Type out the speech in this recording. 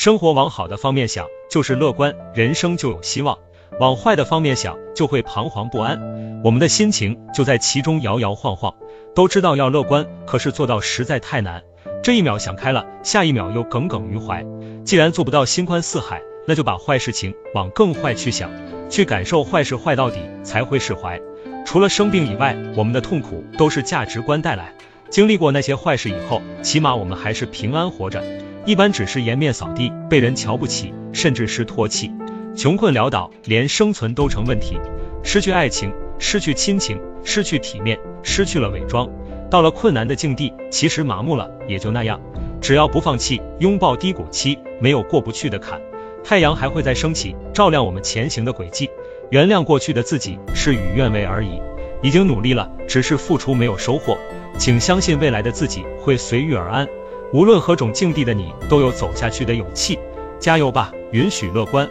生活往好的方面想，就是乐观，人生就有希望；往坏的方面想，就会彷徨不安。我们的心情就在其中摇摇晃晃。都知道要乐观，可是做到实在太难。这一秒想开了，下一秒又耿耿于怀。既然做不到心宽似海，那就把坏事情往更坏去想，去感受坏事坏到底，才会释怀。除了生病以外，我们的痛苦都是价值观带来。经历过那些坏事以后，起码我们还是平安活着。一般只是颜面扫地，被人瞧不起，甚至是唾弃，穷困潦倒，连生存都成问题。失去爱情，失去亲情，失去体面，失去了伪装。到了困难的境地，其实麻木了，也就那样。只要不放弃，拥抱低谷期，没有过不去的坎。太阳还会再升起，照亮我们前行的轨迹。原谅过去的自己，事与愿违而已。已经努力了，只是付出没有收获。请相信未来的自己会随遇而安，无论何种境地的你都有走下去的勇气，加油吧！允许乐观。